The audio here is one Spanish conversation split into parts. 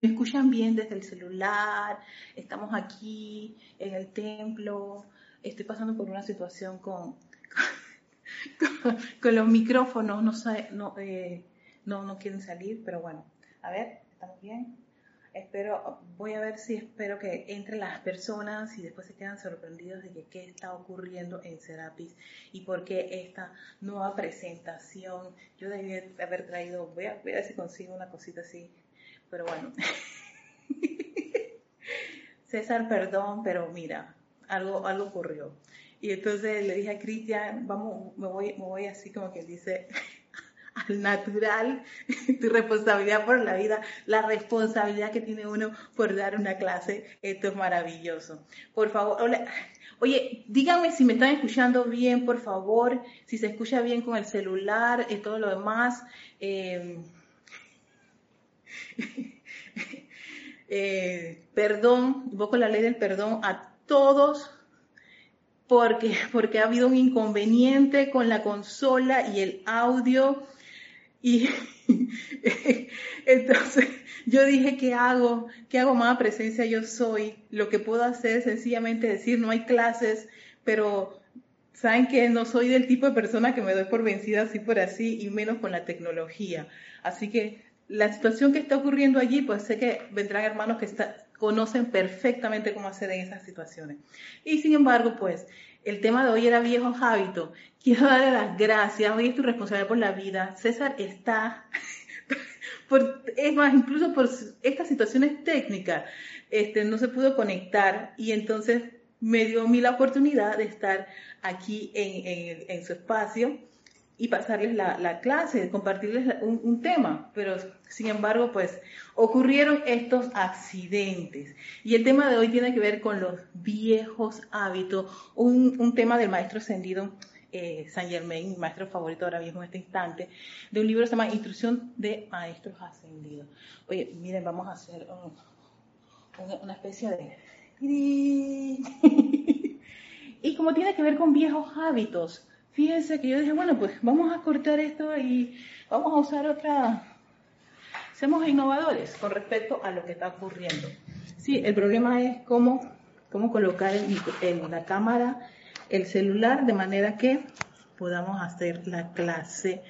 me escuchan bien desde el celular, estamos aquí en el templo, estoy pasando por una situación con, con, los micrófonos, no, no, eh, no, quieren salir, pero bueno, a ver, ¿estamos bien? Espero, voy a ver si espero que entren las personas y después se quedan sorprendidos de que qué está ocurriendo en Serapis y por qué esta nueva presentación. Yo debí haber traído, voy voy a ver si consigo una cosita así, pero bueno. César, perdón, pero mira, algo, algo ocurrió. Y entonces le dije a Cristian, vamos, me voy, me voy así como que dice, al natural, tu responsabilidad por la vida, la responsabilidad que tiene uno por dar una clase, esto es maravilloso. Por favor, oye, díganme si me están escuchando bien, por favor, si se escucha bien con el celular y todo lo demás. Eh, eh, perdón, invoco la ley del perdón a todos porque, porque ha habido un inconveniente con la consola y el audio. Y entonces yo dije, ¿qué hago? ¿Qué hago más presencia yo soy? Lo que puedo hacer es sencillamente decir, no hay clases, pero saben que no soy del tipo de persona que me doy por vencida así por así y menos con la tecnología. Así que la situación que está ocurriendo allí, pues sé que vendrán hermanos que conocen perfectamente cómo hacer en esas situaciones. Y sin embargo, pues el tema de hoy era viejos hábitos. Quiero darle las gracias. Hoy es tu responsabilidad por la vida. César está, por, es más, incluso por estas situaciones técnicas, este, no se pudo conectar y entonces me dio a mí la oportunidad de estar aquí en su espacio y pasarles la, clase, compartirles un, tema, pero sin embargo, pues ocurrieron estos accidentes. Y el tema de hoy tiene que ver con los viejos hábitos, un, tema del maestro ascendido eh, Saint Germain, mi maestro favorito ahora mismo en este instante, de un libro que se llama Instrucción de Maestros Ascendidos. Oye, miren, vamos a hacer una especie de... y como tiene que ver con viejos hábitos, fíjense que yo dije, bueno, pues vamos a cortar esto y vamos a usar otra, seamos innovadores con respecto a lo que está ocurriendo. Sí, el problema es cómo, cómo colocar la cámara el celular de manera que podamos hacer la clase.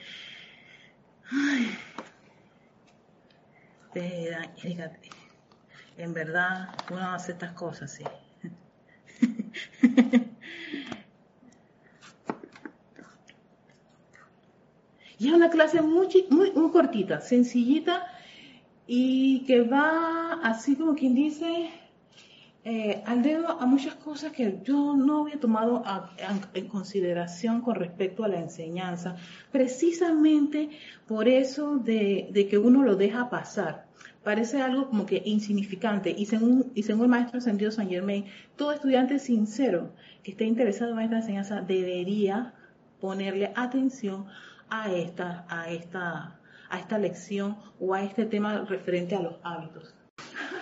Ay, en verdad uno hace estas cosas, sí. Y es una clase muy, muy, muy cortita, sencillita y que va así como quien dice eh, al dedo a muchas cosas que yo no había tomado en consideración con respecto a la enseñanza, precisamente por eso de, de, que uno lo deja pasar. Parece algo como que insignificante y según, y según el maestro ascendido San Germain, todo estudiante sincero que esté interesado en esta enseñanza debería ponerle atención a esta, a esta, a esta lección o a este tema referente a los hábitos.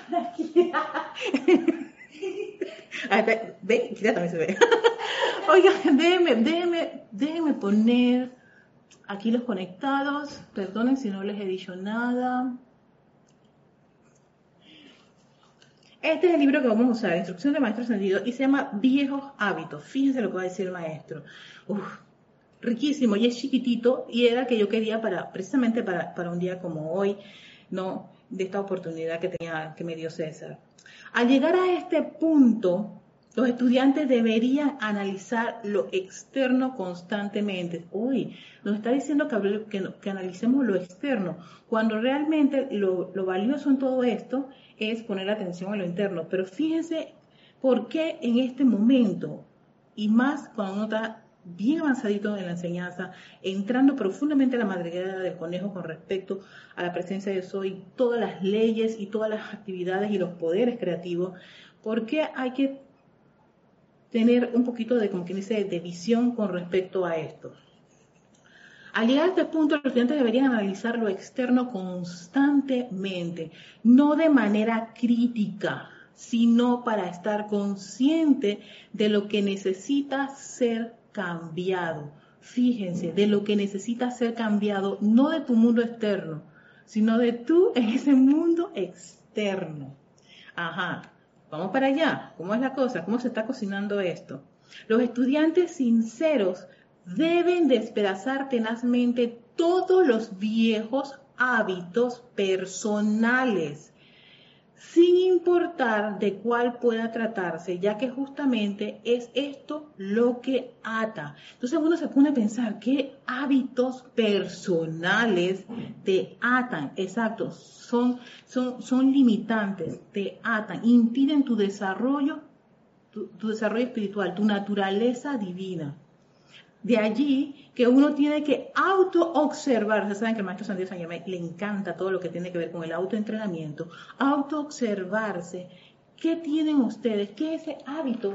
ve, también se ve. Oiga, déjenme, déjenme, déjenme poner aquí los conectados. Perdonen si no les he dicho nada. Este es el libro que vamos a usar, Instrucción de Maestro Ascendido, y se llama Viejos Hábitos. Fíjense lo que va a decir el maestro. Uf, riquísimo y es chiquitito y era que yo quería para precisamente para, para un día como hoy, ¿no? De esta oportunidad que tenía que me dio César. Al llegar a este punto, los estudiantes deberían analizar lo externo constantemente. Hoy nos está diciendo que, que, analicemos lo externo, cuando realmente lo, lo, valioso en todo esto es poner atención a lo interno. Pero fíjense por qué en este momento, y más cuando uno está bien avanzadito en la enseñanza, entrando profundamente en la madriguera del conejo con respecto a la presencia de soy, todas las leyes y todas las actividades y los poderes creativos, porque hay que tener un poquito de, como quien dice, de visión con respecto a esto. Al llegar a este punto, los estudiantes deberían analizar lo externo constantemente, no de manera crítica, sino para estar consciente de lo que necesita ser cambiado. Fíjense, de lo que necesita ser cambiado, no de tu mundo externo, sino de tú en ese mundo externo. Ajá, vamos para allá. ¿Cómo es la cosa? ¿Cómo se está cocinando esto? Los estudiantes sinceros deben despedazar tenazmente todos los viejos hábitos personales sin importar de cuál pueda tratarse, ya que justamente es esto lo que ata. Entonces uno se pone a pensar, ¿qué hábitos personales te atan? Exacto, son, son, son limitantes, te atan, impiden tu desarrollo, tu desarrollo espiritual, tu naturaleza divina. De allí que uno tiene que auto-observar. Ustedes saben que el maestro San San le encanta todo lo que tiene que ver con el autoentrenamiento. Auto-observarse. ¿Qué tienen ustedes? ¿Qué es ese hábito?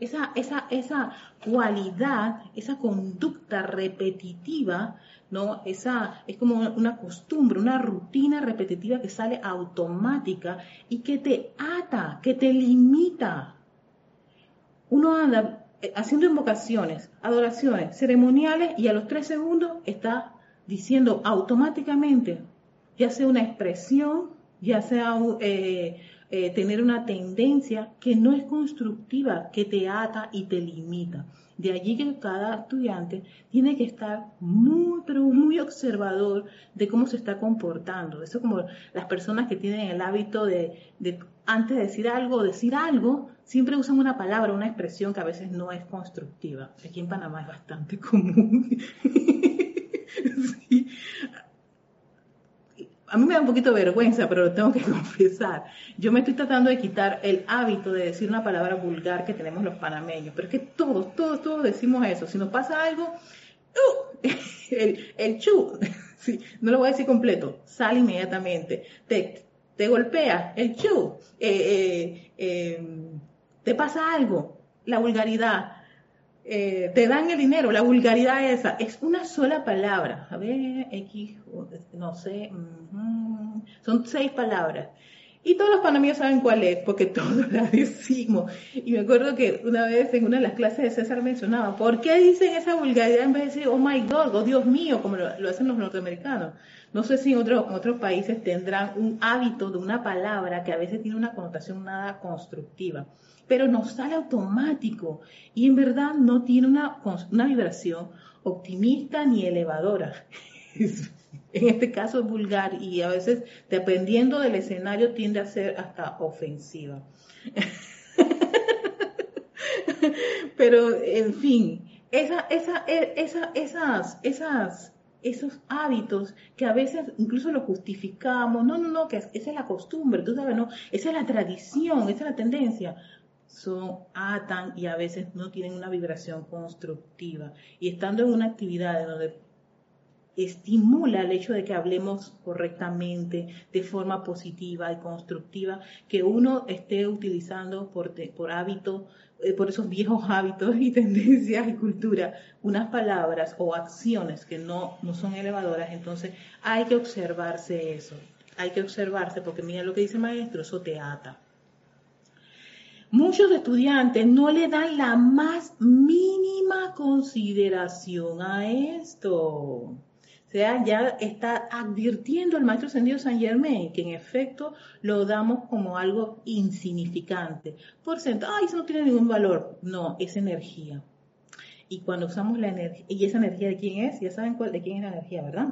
Esa, esa, esa cualidad, esa conducta repetitiva, ¿no? Esa es como una costumbre, una rutina repetitiva que sale automática y que te ata, que te limita. Uno anda haciendo invocaciones, adoraciones, ceremoniales y a los tres segundos está diciendo automáticamente, ya sea una expresión, ya sea eh, eh, tener una tendencia que no es constructiva, que te ata y te limita. De allí que cada estudiante tiene que estar muy, pero muy observador de cómo se está comportando. Eso como las personas que tienen el hábito de antes de decir algo, decir algo, siempre usan una palabra, una expresión que a veces no es constructiva. Aquí en Panamá es bastante común. A mí me da un poquito vergüenza, pero lo tengo que confesar. Yo me estoy tratando de quitar el hábito de decir una palabra vulgar que tenemos los panameños, pero es que todos, todos, todos decimos eso. Si nos pasa algo, ¡uh! el, el chu, no lo voy a decir completo, sale inmediatamente. Te, te golpea, el chu, eh, eh, em, te pasa algo, la vulgaridad, eh, te dan el dinero, la vulgaridad esa, es una sola palabra. A ver, X, no sé, son seis palabras. Y todos los panameños saben cuál es, porque todos la decimos. Y me acuerdo que una vez en una de las clases de César mencionaba, ¿por qué dicen esa vulgaridad en vez de decir, oh my God, oh Dios mío, como lo hacen los norteamericanos? No sé si en, otros países tendrán un hábito de una palabra que a veces tiene una connotación nada constructiva, pero nos sale automático y en verdad no tiene una, una vibración optimista ni elevadora. en este caso es vulgar y a veces, dependiendo del escenario, tiende a ser hasta ofensiva. Pero, en fin, esa, esa, e, esa, esas, esas esos hábitos que a veces incluso los justificamos, no, no, no, que esa es la costumbre, tú sabes, no, esa es la tradición, esa es la tendencia, son atan y a veces no tienen una vibración constructiva. Y estando en una actividad donde estimula el hecho de que hablemos correctamente, de forma positiva y constructiva, que uno esté utilizando por, por hábito eh, por esos viejos hábitos y tendencias y cultura, unas palabras o acciones que no, no son elevadoras, entonces hay que observarse eso, hay que observarse porque mira lo que dice el maestro, eso te ata. Muchos estudiantes no le dan la más mínima consideración a esto. O sea, ya está advirtiendo el maestro ascendido San Germain que en efecto lo damos como algo insignificante. Por cierto, ay, eso no tiene ningún valor. No, es energía. Y cuando usamos la energía, ¿y esa energía de quién es? Ya saben cuál, de quién es la energía, ¿verdad?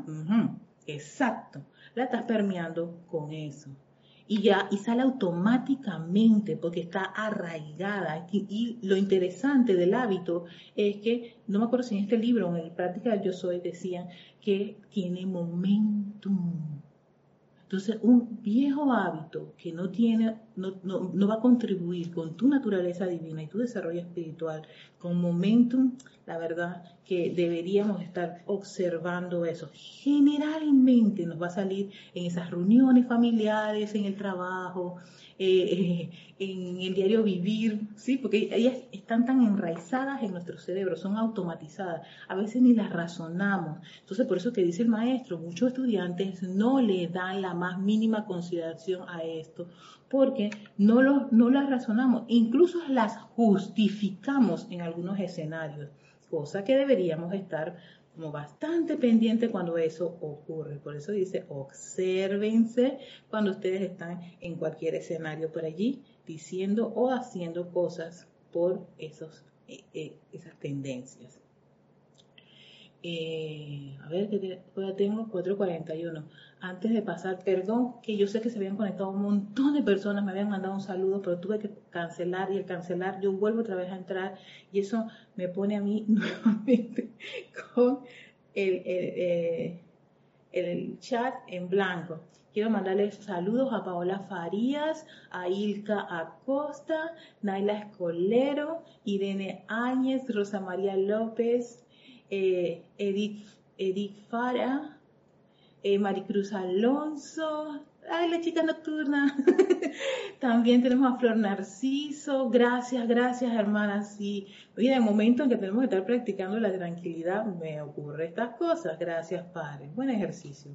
Exacto. La estás permeando con eso y ya y sale automáticamente porque está arraigada. Y, lo interesante del hábito es que, no me acuerdo si en este libro, en el Práctica del Yo Soy, decían que tiene momentum. Entonces, un viejo hábito que no tiene, no, no, va a contribuir con tu naturaleza divina y tu desarrollo espiritual, con momentum, la verdad que deberíamos estar observando eso. Generalmente nos va a salir en esas reuniones familiares, en el trabajo, eh, en el diario vivir, ¿sí? Porque ellas están tan enraizadas en nuestro cerebro, son automatizadas, a veces ni las razonamos. Entonces, por eso que dice el maestro, muchos estudiantes no le dan la más mínima consideración a esto, porque no, no las razonamos, incluso las justificamos en algunos escenarios, cosa que deberíamos estar como bastante pendiente cuando eso ocurre. Por eso dice, obsérvense cuando ustedes están en cualquier escenario por allí diciendo o haciendo cosas por esos, eh, eh, esas tendencias. Eh, a ver, que tengo 4.41. Antes de pasar, perdón, que yo sé que se habían conectado un montón de personas, me habían mandado un saludo, pero tuve que cancelar y al cancelar yo vuelvo otra vez a entrar y eso me pone a mí nuevamente con el, el, el chat en blanco. Quiero mandarles saludos a Paola Farías, a Ilka Acosta, Naila Escolero, Irene Áñez, Rosa María López, eh, Edith, Fara, eh, Maricruz Alonso, ay, la chica nocturna. También tenemos a Flor Narciso, gracias, gracias hermanas. Y oye, en el momento en que tenemos que estar practicando la tranquilidad, me ocurre estas cosas. Gracias, Padre. Buen ejercicio.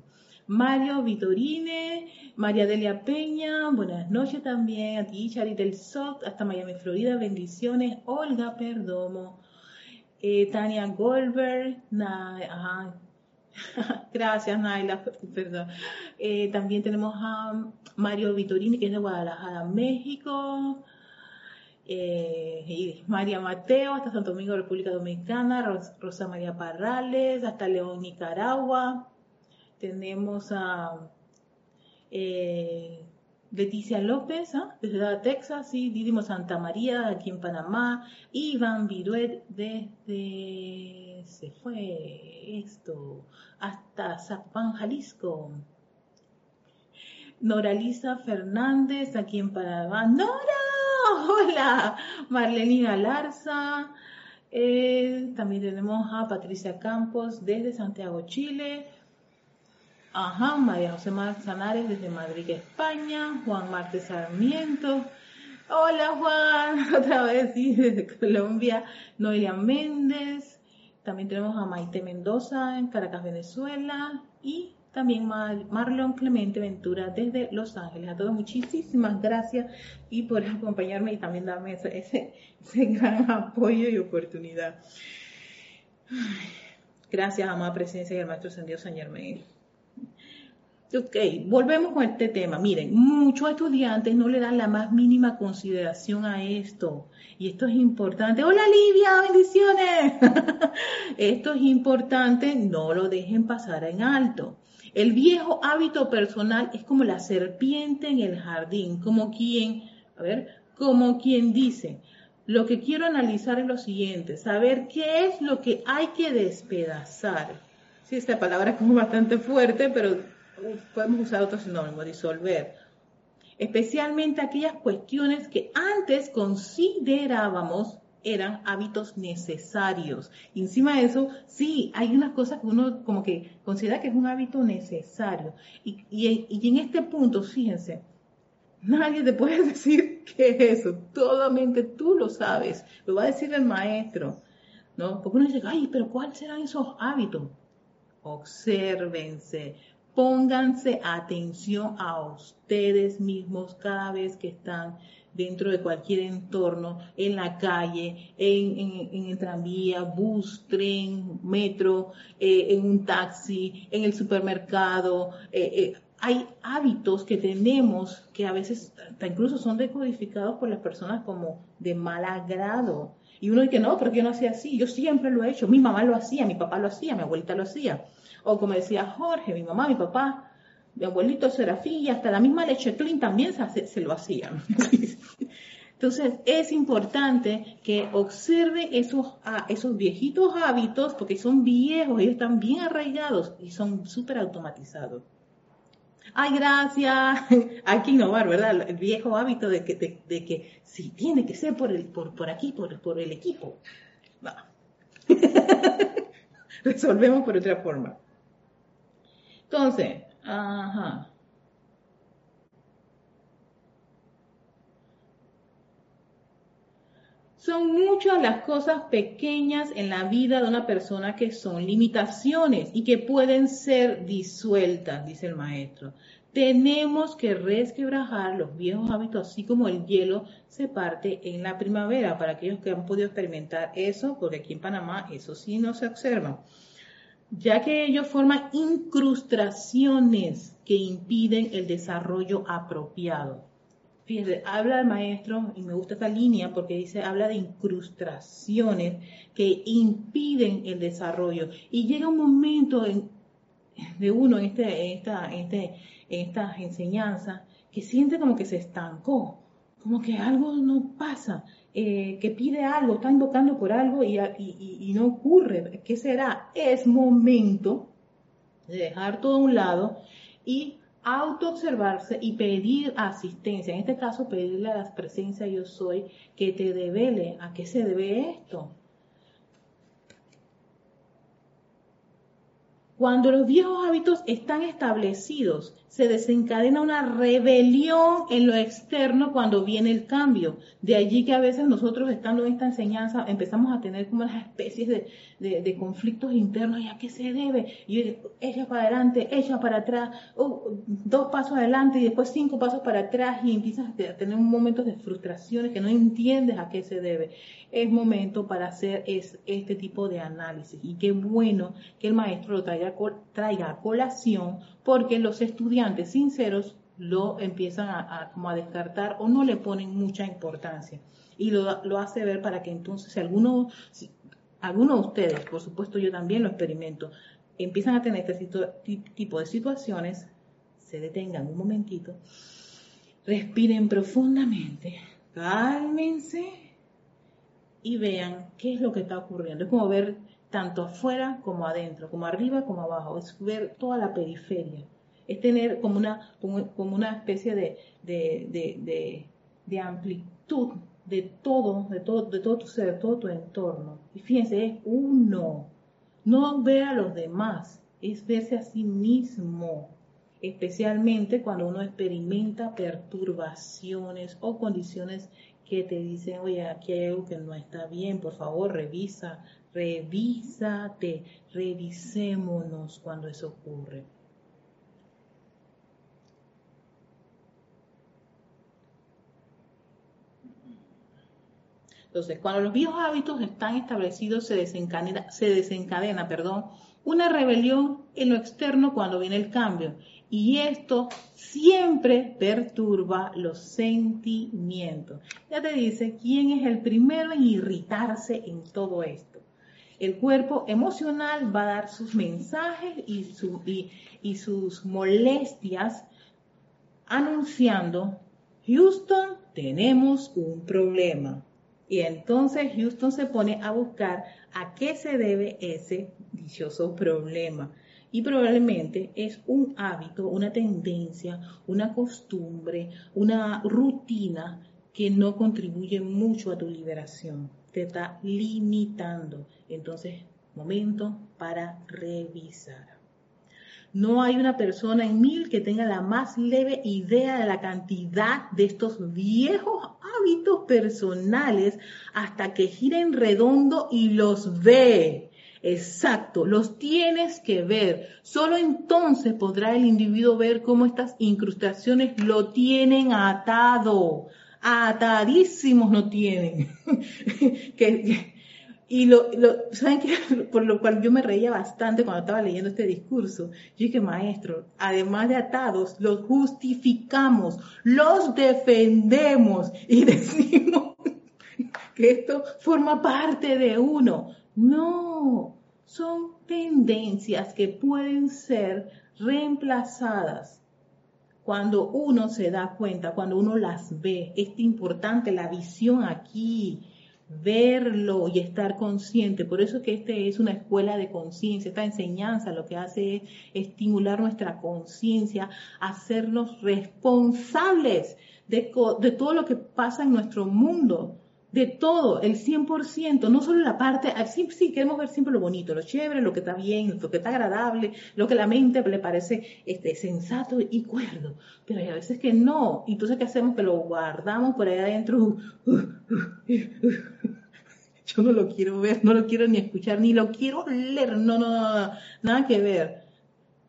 Mario Vitorine, María Delia Peña, buenas noches también, a ti, Chari del SOC, hasta Miami, Florida, bendiciones, Olga Perdomo, eh, Tania Goldberg, gracias Naila, perdón. Eh, también tenemos a Mario Vitorini, que es de Guadalajara, México. Eh, María Mateo, hasta Santo Domingo, República Dominicana, Rosa María Parrales, hasta León, Nicaragua. Tenemos a Leticia López, ¿ah? desde Texas, y Didimo Santa María, aquí en Panamá, Iván Viruet desde, se fue esto, hasta Zapan, Jalisco. Noralisa Fernández, aquí en Panamá. ¡Nora! ¡Hola! Marlenina Larza. Eh, también tenemos a Patricia Campos desde Santiago, Chile. Ajá, María José Manzanares desde Madrid, España. Juan Marte Sarmiento. Hola Juan, otra vez sí, desde Colombia. Noelia Méndez. También tenemos a Maite Mendoza en Caracas, Venezuela. Y también Marlon Clemente Ventura desde Los Ángeles. A todos muchísimas gracias y por acompañarme y también darme ese, gran apoyo y oportunidad. Gracias, amada presencia del Maestro Sendido San Germain. Ok, volvemos con este tema. Miren, muchos estudiantes no le dan la más mínima consideración a esto. Y esto es importante. Hola Livia, bendiciones. esto es importante, no lo dejen pasar en alto. El viejo hábito personal es como la serpiente en el jardín, como quien, a ver, como quien dice, lo que quiero analizar es lo siguiente, saber qué es lo que hay que despedazar. Sí, esta palabra es como bastante fuerte, pero podemos usar otro sinónimo, disolver. Especialmente aquellas cuestiones que antes considerábamos eran hábitos necesarios. Y encima de eso, sí, hay unas cosas que uno como que considera que es un hábito necesario. Y, y en este punto, fíjense, nadie te puede decir qué es eso. Totalmente tú lo sabes. Lo va a decir el maestro. ¿no? Porque uno dice, ay, pero ¿cuáles serán esos hábitos? Obsérvense, Pónganse atención a ustedes mismos cada vez que están dentro de cualquier entorno, en la calle, en, el tranvía, bus, tren, metro, eh, en un taxi, en el supermercado. Eh, eh, hay hábitos que tenemos que a veces incluso son decodificados por las personas como de mal agrado. Y uno dice, no, porque yo no hacía así, yo siempre lo he hecho, mi mamá lo hacía, mi papá lo hacía, mi abuelita lo hacía. O como decía Jorge, mi mamá, mi papá, mi abuelito Serafín y hasta la misma leche clean también se, lo hacían. Entonces es importante que observe esos, esos viejitos hábitos porque son viejos, ellos están bien arraigados y son súper automatizados. Ay, gracias. Hay que innovar, ¿verdad? El viejo hábito de que, de, tiene que ser por, el, por, por aquí, por el equipo. Resolvemos por otra forma. Entonces, ajá. Son muchas las cosas pequeñas en la vida de una persona que son limitaciones y que pueden ser disueltas, dice el maestro. Tenemos que resquebrajar los viejos hábitos, así como el hielo se parte en la primavera, para aquellos que han podido experimentar eso, porque aquí en Panamá eso sí no se observa. Ya que ellos forman incrustaciones que impiden el desarrollo apropiado. Fíjense, habla el maestro, y me gusta esta línea porque dice, habla de incrustaciones que impiden el desarrollo. Y llega un momento de uno en, este, esta, este, estas enseñanzas que siente como que se estancó, como que algo no pasa, eh, que pide algo, está invocando por algo y, no ocurre. ¿Qué será? Es momento de dejar todo a un lado y autoobservarse y pedir asistencia. En este caso, pedirle a la presencia yo soy que te devele a qué se debe esto. Cuando los viejos hábitos están establecidos, se desencadena una rebelión en lo externo cuando viene el cambio. De allí que a veces nosotros estando en esta enseñanza empezamos a tener como unas especies de, conflictos internos. ¿Y a qué se debe? Y ella para adelante, ella para atrás, uh, dos pasos adelante y después cinco pasos para atrás y empiezas a tener momentos de frustraciones que no entiendes a qué se debe. Es momento para hacer este tipo de análisis. Y qué bueno que el maestro lo traiga, traiga a colación porque los estudiantes sinceros lo empiezan a, descartar o no le ponen mucha importancia. Y lo, hace ver para que entonces, si alguno, alguno de ustedes, por supuesto yo también lo experimento, empiezan a tener este tipo de situaciones, se detengan un momentito, respiren profundamente, cálmense y vean qué es lo que está ocurriendo. Es como ver tanto afuera como adentro, como arriba como abajo, es ver toda la periferia, es tener como una, como, una especie de, de, amplitud de todo, de todo, de todo tu ser, de todo tu entorno. Y fíjense, es uno, no ver a los demás, es verse a sí mismo, especialmente cuando uno experimenta perturbaciones o condiciones que te dicen, oye, aquí hay algo que no está bien, por favor, revisa, revísate, revisémonos cuando eso ocurre. Entonces, cuando los viejos hábitos están establecidos, se desencadena, se desencadena perdón, una rebelión en lo externo cuando viene el cambio. Y esto siempre perturba los sentimientos. Ya te dice quién es el primero en irritarse en todo esto el cuerpo emocional va a dar sus mensajes y, y, sus molestias anunciando, Houston, tenemos un problema. Y entonces Houston se pone a buscar a qué se debe ese dichoso problema. Y probablemente es un hábito, una tendencia, una costumbre, una rutina que no contribuye mucho a tu liberación te está limitando. Entonces, momento para revisar. No hay una persona en mil que tenga la más leve idea de la cantidad de estos viejos hábitos personales hasta que giren redondo y los ve. Exacto, los tienes que ver. Solo entonces podrá el individuo ver cómo estas incrustaciones lo tienen atado atadísimos no tienen. y lo, ¿saben qué? Por lo cual yo me reía bastante cuando estaba leyendo este discurso. Yo dije, maestro, además de atados, los justificamos, los defendemos y decimos que esto forma parte de uno. No, son tendencias que pueden ser reemplazadas cuando uno se da cuenta, cuando uno las ve, es importante la visión aquí, verlo y estar consciente. Por eso que este es una escuela de conciencia, esta enseñanza lo que hace es estimular nuestra conciencia, hacernos responsables de, de todo lo que pasa en nuestro mundo, de todo, el 100%, no solo la parte, ah, sí, sí, queremos ver siempre lo bonito, lo chévere, lo que está bien, lo que está agradable, lo que la mente le parece este, sensato y cuerdo, pero hay a veces que no, entonces ¿qué hacemos? Que lo guardamos por ahí adentro, yo no lo quiero ver, no lo quiero ni escuchar, ni lo quiero leer, no, no, no, nada que ver.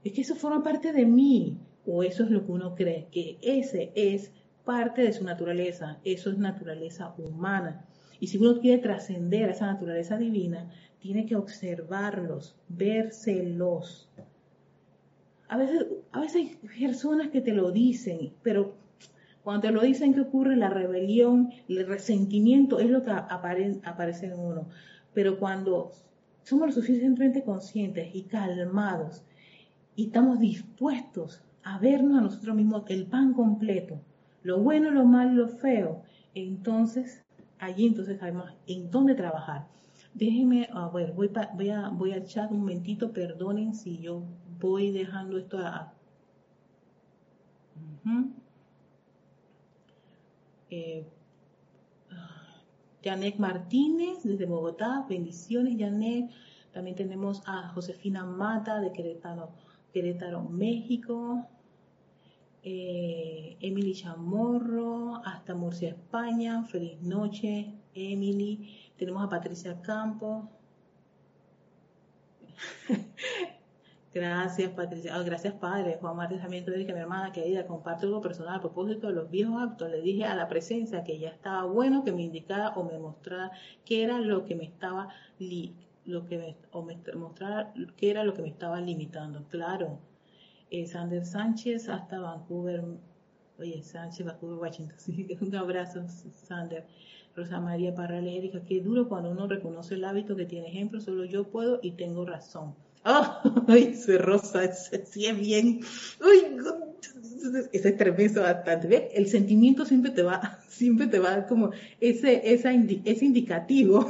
Es que eso forma parte de mí, o eso es lo que uno cree, que ese es parte de su naturaleza, eso es naturaleza humana. Y si uno quiere trascender esa naturaleza divina, tiene que observarlos, vérselos. A veces, a veces hay personas que te lo dicen, pero cuando te lo dicen, ¿qué ocurre? La rebelión, el resentimiento es lo que aparece en uno. Pero cuando somos lo suficientemente conscientes y calmados y estamos dispuestos a vernos a nosotros mismos el pan completo, lo bueno, lo malo, lo feo, entonces allí entonces sabemos en dónde trabajar. Déjenme, a ver, voy, voy, a, voy al chat un momentito, perdonen si yo voy dejando esto a... Eh, Janet Martínez desde Bogotá, bendiciones Janet. También tenemos a Josefina Mata de Querétaro, Querétaro México. Eh, Emily Chamorro, hasta Murcia, España. Feliz noche, Emily. Tenemos a Patricia Campos. Gracias, Patricia. Ah, gracias, padre. Juan Martín también que mi hermana querida, comparte algo personal a propósito de los viejos actos. Le dije a la presencia que ya estaba bueno que me indicara o me mostrara qué era lo que me estaba lo que me, o me mostrara qué era lo que me estaba limitando. Claro. Sander Sánchez hasta Vancouver. Oye, Sánchez, Vancouver, Washington. un abrazo, Sander. Rosa María Parral, Erika, qué duro cuando uno reconoce el hábito que tiene ejemplo, solo yo puedo y tengo razón. ¡Ay, se rosa! Sí es bien. ¡Uy! Ese tremendo bastante. ¿Ves? El sentimiento siempre te va, siempre te va como ese, esa ese indicativo.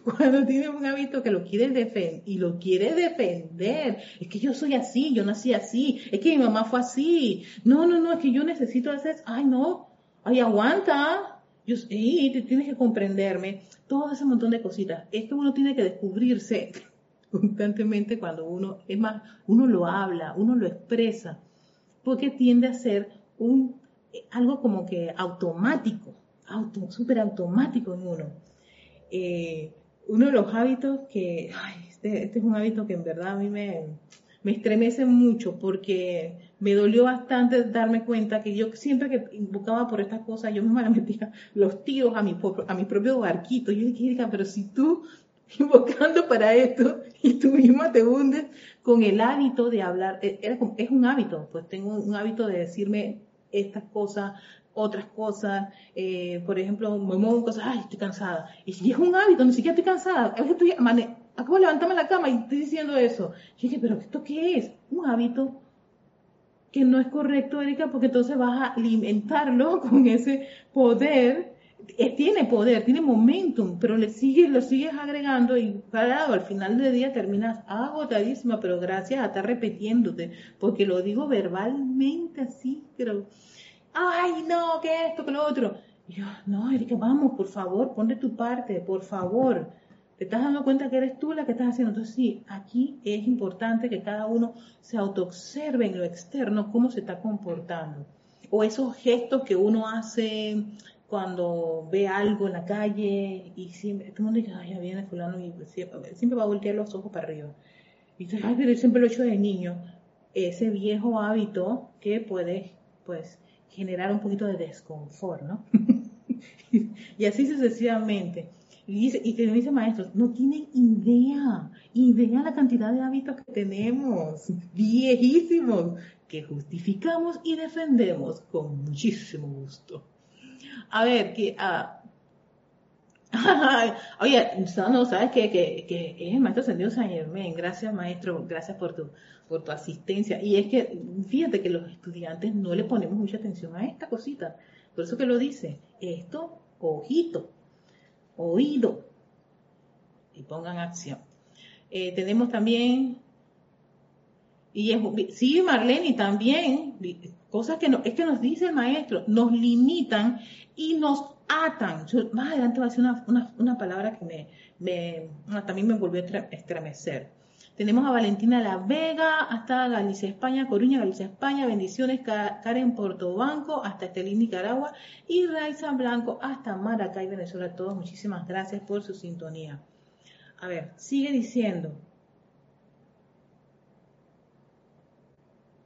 Cuando tienes un hábito que lo quieres defender y lo quieres defender, es que yo soy así, yo nací así, es que mi mamá fue así. No, no, no, es que yo necesito hacer, ay, no, ay, aguanta. Yo, sí, te tienes que comprenderme. Todo ese montón de cositas. Es que uno tiene que descubrirse constantemente cuando uno, es más, uno lo habla, uno lo expresa, porque tiende a ser un, algo como que automático, auto, súper automático en uno. Eh, uno de los hábitos que, este, este, es un hábito que en verdad a mí me, me estremece mucho porque me dolió bastante darme cuenta que yo siempre que invocaba por estas cosas, yo misma le metía los tiros a mi, a mi propio barquito. Yo dije, pero si tú invocando para esto y tú misma te hundes con el hábito de hablar. E, es un hábito, pues tengo un hábito de decirme estas cosas, otras cosas, eh, por ejemplo, me muevo cosas, ay, estoy cansada. Y si es un hábito, ni siquiera estoy cansada, es que estoy, acabo de levantarme la cama y estoy diciendo eso. Y dije, pero ¿esto qué es? Un hábito que no es correcto, Erika, porque entonces vas a alimentarlo con ese poder tiene poder, tiene momentum, pero le sigues, lo sigues agregando y parado, al final del día terminas agotadísima, pero gracias a estar repitiéndote, porque lo digo verbalmente así, pero, ay, no, que esto, que lo otro. Y yo, no, Erika, vamos, por favor, ponle tu parte, por favor. Te estás dando cuenta que eres tú la que estás haciendo. Entonces, sí, aquí es importante que cada uno se autoobserve en lo externo cómo se está comportando. O esos gestos que uno hace cuando ve algo en la calle y siempre, todo el mundo dice, ay, ya viene fulano y siempre, va a voltear los ojos para arriba. Y dice, ay, pero siempre lo he hecho de niño. Ese viejo hábito que puede, pues, generar un poquito de desconfort, ¿no? y así sucesivamente. Y, dice, y te dice maestros, no tienen idea, idea la cantidad de hábitos que tenemos, viejísimos, que justificamos y defendemos con muchísimo gusto. A ver, que... Ah, oye, no, sabes que, que, es el maestro Ascendido San Germán. Gracias, maestro, gracias por tu, por tu asistencia. Y es que, fíjate que los estudiantes no le ponemos mucha atención a esta cosita. Por eso que lo dice, esto, ojito, oído, y pongan acción. Eh, tenemos también, y es, sí, Marlene, también, cosas que no, es que nos dice el maestro, nos limitan y nos atan. más adelante va a decir una, palabra que me, me, también me volvió a estremecer. Tenemos a Valentina La Vega, hasta Galicia, España, Coruña, Galicia, España, bendiciones, Karen Portobanco, hasta Estelín, Nicaragua, y Raiza Blanco, hasta Maracay, Venezuela. Todos, muchísimas gracias por su sintonía. A ver, sigue diciendo,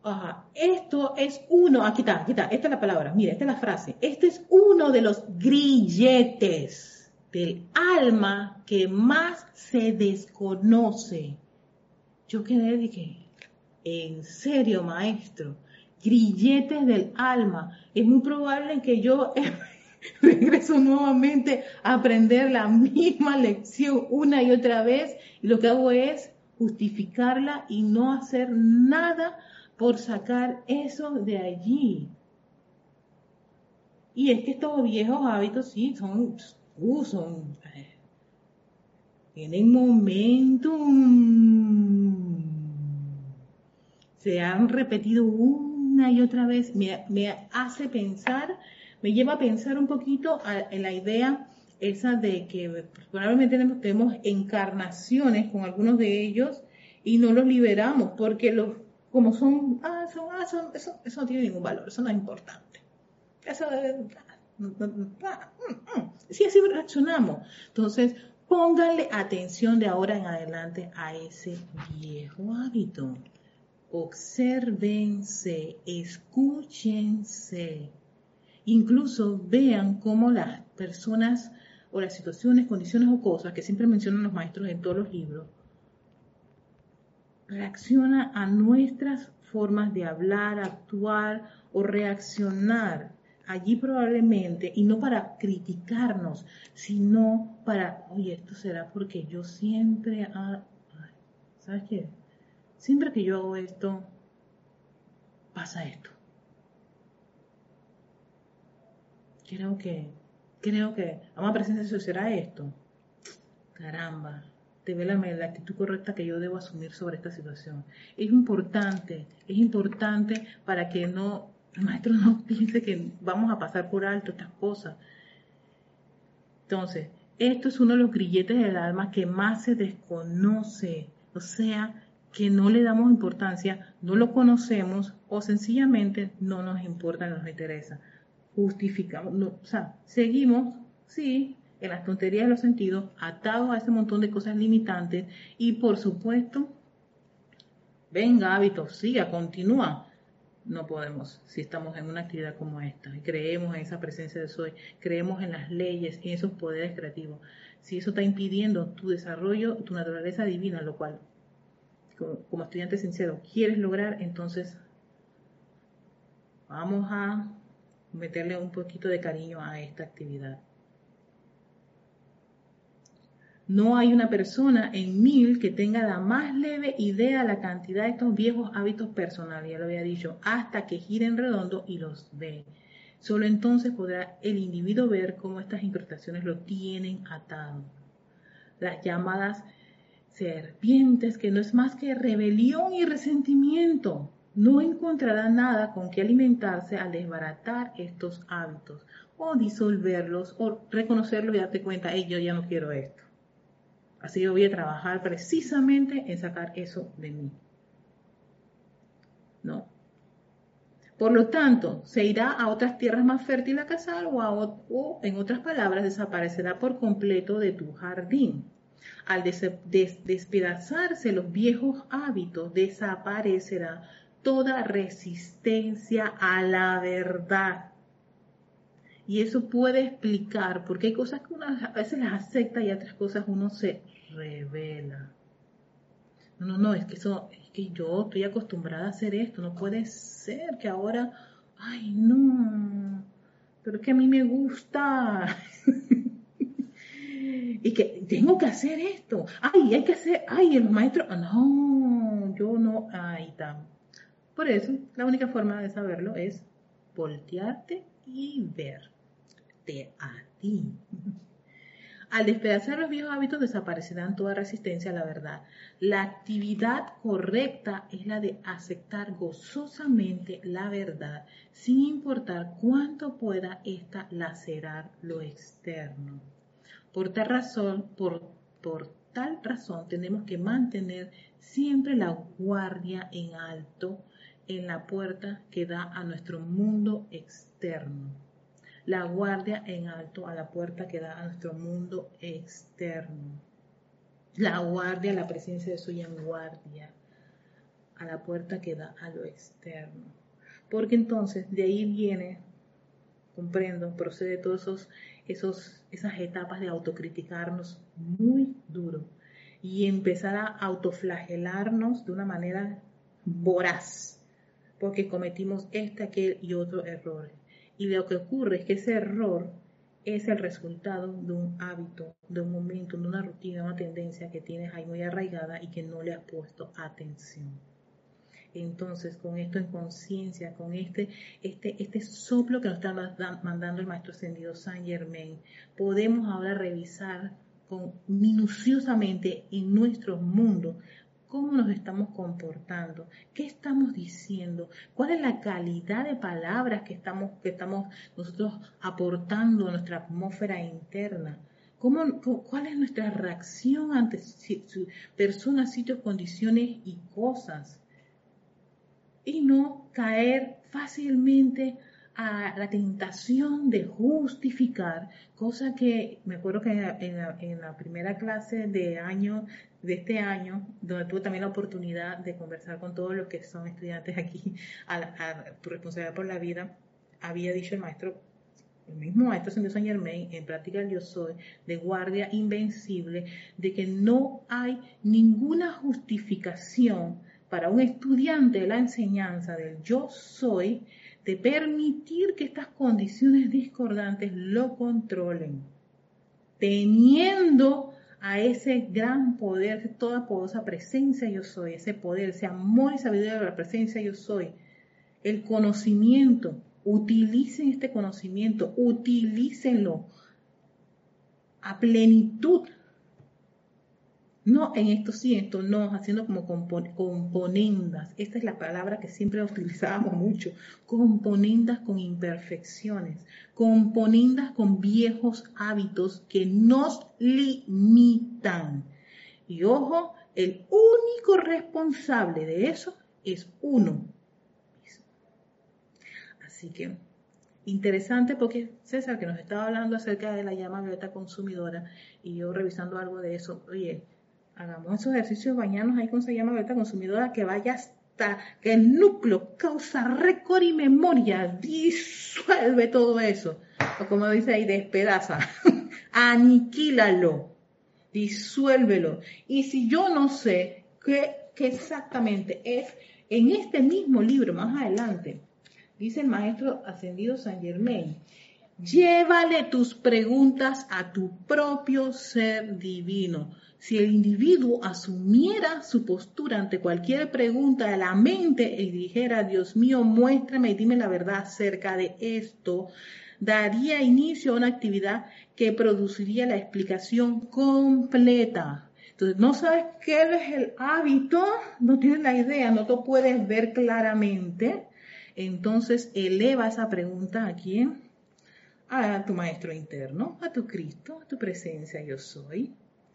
Ajá. Esto es uno, aquí está, aquí está, esta es la palabra, mira, esta es la frase. Este es uno de los grilletes del alma que más se desconoce. Yo quedé que, en serio, maestro, grilletes del alma. Es muy probable que yo regreso nuevamente a aprender la misma lección una y otra vez y lo que hago es justificarla y no hacer nada por sacar eso de allí. Y es que estos viejos hábitos sí son, uh, eh, tienen momentum. Se han repetido una y otra vez. Me, me hace pensar, me lleva a pensar un poquito en la idea esa de que probablemente tenemos encarnaciones con algunos de ellos y no los liberamos porque los como son, ah, son, ah, son eso, eso no tiene ningún valor, eso no es importante. Eso, mm, mm. sí, así reaccionamos. Entonces, pónganle atención de ahora en adelante a ese viejo hábito. Obsérvense, escúchense. Incluso vean cómo las personas o las situaciones, condiciones o cosas que siempre mencionan los maestros en todos los libros, reacciona a nuestras formas de hablar, actuar o reaccionar allí probablemente, y no para criticarnos, sino para, oye, esto será porque yo siempre, ¿sabes qué? Siempre que yo hago esto, pasa esto. Creo que, creo que, a más presencia será esto. Caramba, devélame la actitud correcta que yo debo asumir sobre esta situación. Es importante, es importante para que no, el maestro no piense que vamos a pasar por alto estas cosas. Entonces, esto es uno de los grilletes del alma que más se desconoce, o sea, que no le damos importancia, no lo conocemos o sencillamente no nos importa, no nos interesa. Justificamos, o sea, seguimos, sí, en las tonterías de los sentidos, atados a ese montón de cosas limitantes y por supuesto, venga hábitos, siga, continúa. No podemos si estamos en una actividad como esta creemos en esa presencia de soy, creemos en las leyes, en esos poderes creativos. Si eso está impidiendo tu desarrollo, tu naturaleza divina, lo cual como estudiante sincero quieres lograr, entonces vamos a meterle un poquito de cariño a esta actividad. No hay una persona en mil que tenga la más leve idea de la cantidad de estos viejos hábitos personales, ya lo había dicho, hasta que gire en redondo y los ve. Solo entonces podrá el individuo ver cómo estas incrustaciones lo tienen atado. Las llamadas serpientes, que no es más que rebelión y resentimiento, no encontrará nada con que alimentarse al desbaratar estos hábitos o disolverlos o reconocerlos y darte cuenta, hey, yo ya no quiero esto. Así que voy a trabajar precisamente en sacar eso de mí. ¿No? Por lo tanto, se irá a otras tierras más fértiles a cazar o, en otras palabras, desaparecerá por completo de tu jardín. Al despedazarse los viejos hábitos, desaparecerá toda resistencia a la verdad. Y eso puede explicar, porque hay cosas que uno a veces las acepta y otras cosas uno se revela. No, no, no, es que eso, es que yo estoy acostumbrada a hacer esto, no puede ser que ahora, ay, no, pero es que a mí me gusta. y que tengo que hacer esto, ay, hay que hacer, ay, el maestro, no, yo no, ay, está. Por eso, la única forma de saberlo es voltearte y verte a ti. Al despedazar los viejos hábitos desaparecerán toda resistencia a la verdad. La actividad correcta es la de aceptar gozosamente la verdad, sin importar cuánto pueda ésta lacerar lo externo. Por tal razón, por, por tal razón tenemos que mantener siempre la guardia en alto en la puerta que da a nuestro mundo externo la guardia en alto a la puerta que da a nuestro mundo externo. La guardia, la presencia de soy en guardia a la puerta que da a lo externo. Porque entonces de ahí viene comprendo, procede todos esos, esos, esas etapas de autocriticarnos muy duro y empezar a autoflagelarnos de una manera voraz, porque cometimos este, aquel y otro error. Y lo que ocurre es que ese error es el resultado de un hábito, de un momento, de una rutina, una tendencia que tienes ahí muy arraigada y que no le has puesto atención. Entonces, con esto en conciencia, con este, este, este soplo que nos está mandando el Maestro Ascendido San Germain, podemos ahora revisar con, minuciosamente en nuestro mundo cómo nos estamos comportando, qué estamos diciendo, cuál es la calidad de palabras que estamos, que estamos nosotros aportando a nuestra atmósfera interna. ¿Cómo, ¿Cuál es nuestra reacción ante personas, sitios, condiciones y cosas? Y no caer fácilmente a la tentación de justificar, cosa que me acuerdo que en la, primera clase de año de este año, donde tuve también la oportunidad de conversar con todos los que son estudiantes aquí a, tu responsabilidad por la vida, había dicho el maestro, el mismo maestro San Germain, en práctica del yo soy, de guardia invencible, de que no hay ninguna justificación para un estudiante de la enseñanza del yo soy de permitir que estas condiciones discordantes lo controlen, teniendo a ese gran poder, toda poderosa presencia yo soy, ese poder, ese amor y sabiduría de la presencia yo soy, el conocimiento, utilicen este conocimiento, utilícenlo a plenitud no en esto sí, en esto no, haciendo como componendas. Esta es la palabra que siempre utilizábamos mucho. Componendas con imperfecciones, componendas con viejos hábitos que nos limitan. Y ojo, el único responsable de eso es uno Así que interesante porque César que nos estaba hablando acerca de la llama violeta consumidora y yo revisando algo de eso, oye, hagamos esos ejercicios, bañarnos ahí con esa llama abierta consumidora que vaya hasta que el núcleo causa récord y memoria, disuelve todo eso. O como dice ahí, despedaza, aniquílalo, disuélvelo. Y si yo no sé qué, qué exactamente es, en este mismo libro, más adelante, dice el maestro ascendido San Germain, llévale tus preguntas a tu propio ser divino si el individuo asumiera su postura ante cualquier pregunta de la mente y dijera, Dios mío, muéstrame y dime la verdad acerca de esto, daría inicio a una actividad que produciría la explicación completa. Entonces, no sabes qué es el hábito, no tienes la idea, no te puedes ver claramente. Entonces, eleva esa pregunta a quién? A tu maestro interno, a tu Cristo, a tu presencia yo soy.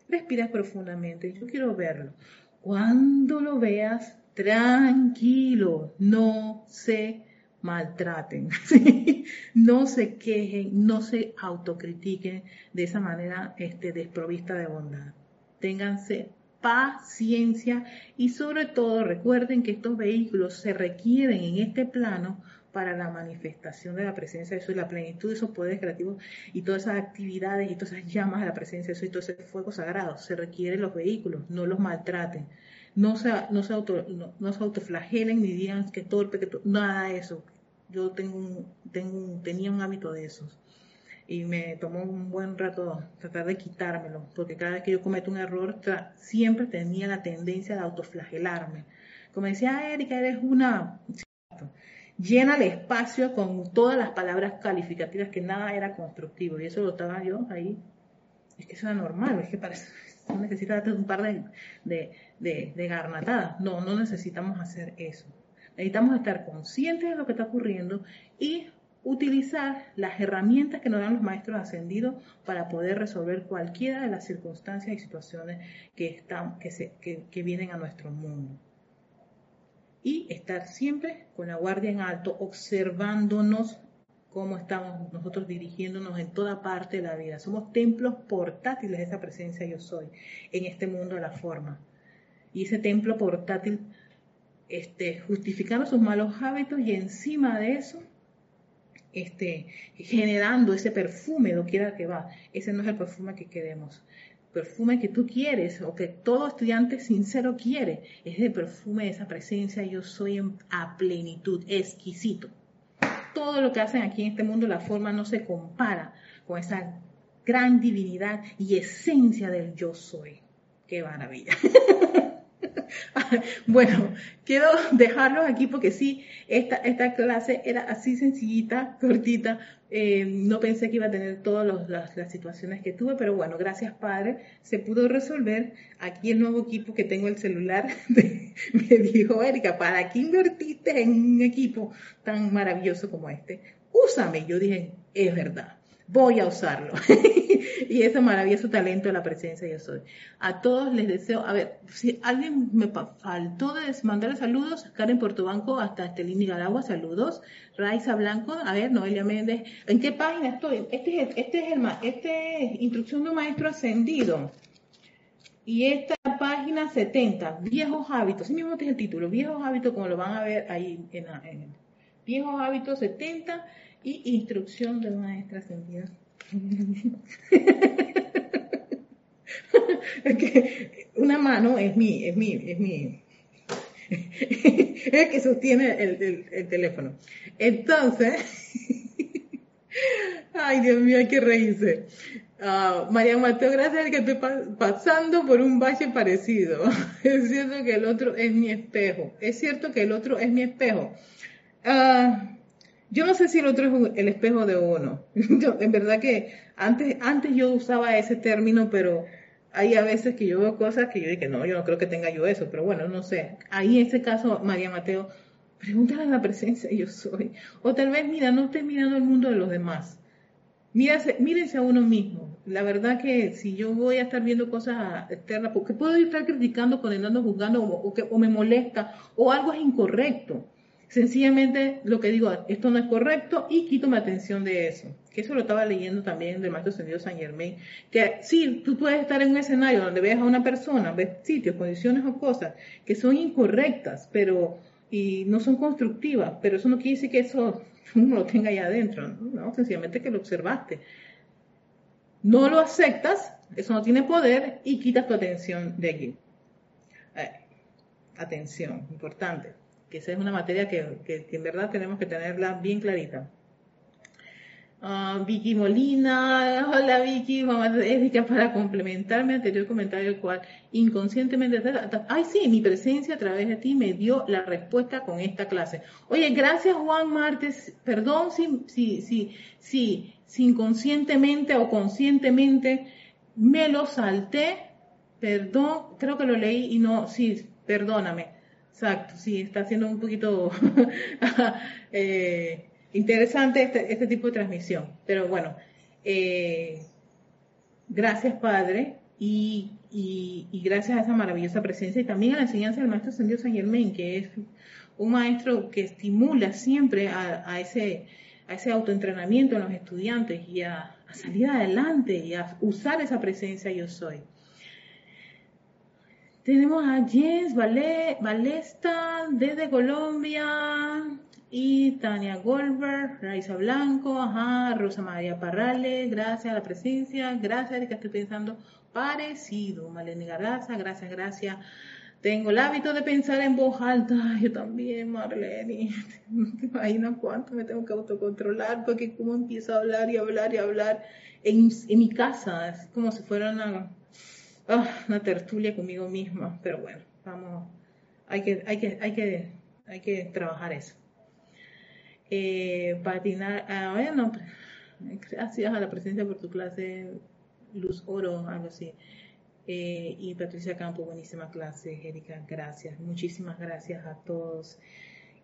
Respiras profundamente, yo quiero verlo. Cuando lo veas, tranquilo, no se maltraten, no se quejen, no se autocritiquen de esa manera este, desprovista de bondad. Ténganse paciencia y sobre todo recuerden que estos vehículos se requieren en este plano para la manifestación de la presencia de y la plenitud de esos poderes creativos y todas esas actividades y todas esas llamas de la presencia de Dios y todo ese fuego sagrado. Se requieren los vehículos, no los maltraten. No se, no se, auto, no, se autoflagelen ni digan que torpe, que nada de eso. Yo tengo tengo tenía un hábito de esos y me tomó un buen rato tratar de quitármelo, porque cada vez que yo cometo un error siempre tenía la tendencia de autoflagelarme. Como decía Erika, eres una llena el espacio con todas las palabras calificativas, que nada era constructivo. Y eso lo estaba yo ahí. Es que eso era normal, es que parece, no necesitas un par de, de, de, de garnatadas. No, no necesitamos hacer eso. Necesitamos estar conscientes de lo que está ocurriendo y utilizar las herramientas que nos dan los maestros ascendidos para poder resolver cualquiera de las circunstancias y situaciones que, están, que, se, que vienen a nuestro mundo y estar siempre con la guardia en alto, observándonos cómo estamos nosotros dirigiéndonos en toda parte de la vida. Somos templos portátiles de esa presencia yo soy en este mundo de la forma. Y ese templo portátil, este, justificando sus malos hábitos y encima de eso, este, generando ese perfume, lo quiera que va. Ese no es el perfume que queremos. Perfume que tú quieres o que todo estudiante sincero quiere, es el perfume esa presencia yo soy a plenitud, exquisito. Todo lo que hacen aquí en este mundo, la forma no se compara con esa gran divinidad y esencia del yo soy. Qué maravilla. bueno, quiero dejarlos aquí porque sí, esta, esta clase era así sencillita, cortita. Eh, no pensé que iba a tener todas las, las, situaciones que tuve, pero bueno, gracias Padre, se pudo resolver. Aquí el nuevo equipo que tengo el celular me dijo, Erika, ¿para qué invertiste en un equipo tan maravilloso como este? Úsame. Yo dije, es verdad voy a usarlo. y ese maravilloso talento de la presencia yo soy. A todos les deseo, a ver, si alguien me faltó de mandarle saludos, Karen Portobanco hasta Estelín Nicaragua, saludos. Raiza Blanco, a ver, Noelia Méndez, ¿en qué página estoy? Este es, este es el, este es instrucción de un maestro ascendido. Y esta página 70, viejos hábitos, sí mismo este es el título, viejos hábitos, como lo van a ver ahí en, en viejos hábitos 70 y instrucción de maestra que una mano es mi, es mi, es mi, es que sostiene el, el, teléfono. Entonces, ay Dios mío, hay que reírse. Uh, María Mateo, gracias que estoy pasando por un valle parecido. es cierto que el otro es mi espejo. Es cierto que el otro es mi espejo. Uh, yo no sé si el otro es el espejo de uno. en verdad que antes, antes yo usaba ese término, pero hay a veces que yo veo cosas que yo digo, no, yo no creo que tenga yo eso, pero bueno, no sé. Ahí en ese caso, María Mateo, pregúntale a la presencia yo soy. O tal vez, mira, no estés mirando el mundo de los demás. Mírase, mírense a uno mismo. La verdad que si yo voy a estar viendo cosas externas, porque puedo estar criticando, condenando, juzgando, o, que, o me molesta, o algo es incorrecto Sencillamente lo que digo, esto no es correcto y quito mi atención de eso. Que eso lo estaba leyendo también del Maestro Ascendido San Germain. Que sí, tú puedes estar en un escenario donde veas a una persona, ves sitios, condiciones o cosas que son incorrectas, pero y no son constructivas, pero eso no quiere decir que eso uno lo tenga ahí adentro, no, sencillamente que lo observaste. No lo aceptas, eso no tiene poder y quitas tu atención de aquí. Eh, atención, importante que esa es una materia que, en verdad tenemos que tenerla bien clarita. Ah, Vicky Molina, hola Vicky, mamá Erika, para complementar mi anterior comentario, el cual inconscientemente, ay sí, mi presencia a través de ti me dio la respuesta con esta clase. Oye, gracias Juan Martes, perdón si, si, si, si, si inconscientemente o conscientemente me lo salté, perdón, creo que lo leí y no, sí, perdóname. Exacto, sí, está siendo un poquito eh, interesante este, este, tipo de transmisión. Pero bueno, eh, gracias Padre y, gracias a esa maravillosa presencia y también a la enseñanza del Maestro Ascendido San Germán, que es un maestro que estimula siempre a, ese, a ese autoentrenamiento en los estudiantes y a salir adelante y a usar esa presencia yo soy. Tenemos a Jens Valesta desde Colombia y Tania Goldberg, Raiza Blanco, ajá, Rosa María Parrales, gracias a la presencia, gracias de que estoy pensando parecido, Malene Garraza, gracias, gracias. Tengo el hábito de pensar en voz alta, yo también, Marlene, no cuánto me tengo que autocontrolar, porque como empiezo a hablar y hablar y hablar en, en mi casa, es como si fuera una Ah, una tertulia conmigo misma, pero bueno, vamos, hay que, hay que, hay que, hay que trabajar eso. Eh, patinar, ah, bueno, gracias a la presencia por tu clase, Luz Oro, algo así. Eh, y Patricia Campo, buenísima clase, Erika, gracias, muchísimas gracias a todos.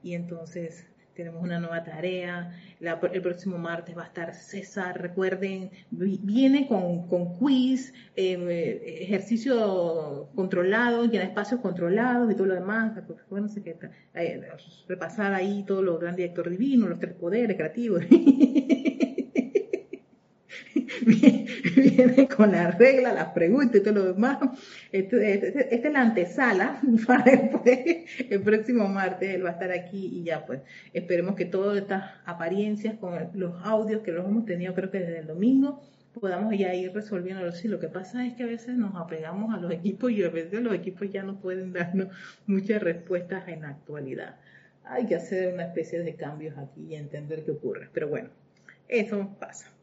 Y entonces, tenemos una nueva tarea. el próximo martes va a estar César, recuerden, viene con, con quiz, em, eh, ejercicio controlado, llena espacios controlados y todo lo demás. Acuérdense que eh, repasar ahí todo lo gran director divino, los tres poderes creativos. viene con la regla, las preguntas y todo lo demás. Este, este, este, esta es la antesala para después, el próximo martes él va a estar aquí y ya pues esperemos que todas estas apariencias con los audios que los hemos tenido creo que desde el domingo podamos ya ir resolviéndolo. Sí, lo que pasa es que a veces nos apegamos a los equipos y a veces los equipos ya no pueden darnos muchas respuestas en la actualidad. Hay que hacer una especie de cambios aquí y entender qué ocurre. Pero bueno, eso pasa.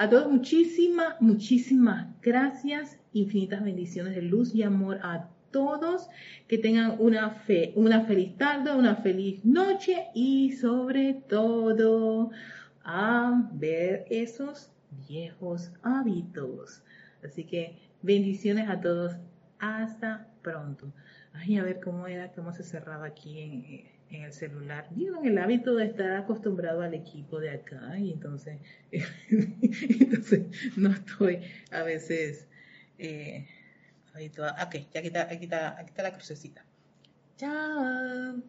A todos muchísimas, muchísimas gracias, infinitas bendiciones de luz y amor a todos, que tengan una, fe, una feliz tarde, una feliz noche y sobre todo a ver esos viejos hábitos. Así que bendiciones a todos, hasta pronto. Ay, a ver cómo era, cómo se cerraba aquí en, en el celular. Digo, el hábito de estar acostumbrado al equipo de acá y entonces, entonces no estoy a veces eh, Ok, ya aquí está, aquí está, aquí está la crucecita. Chao.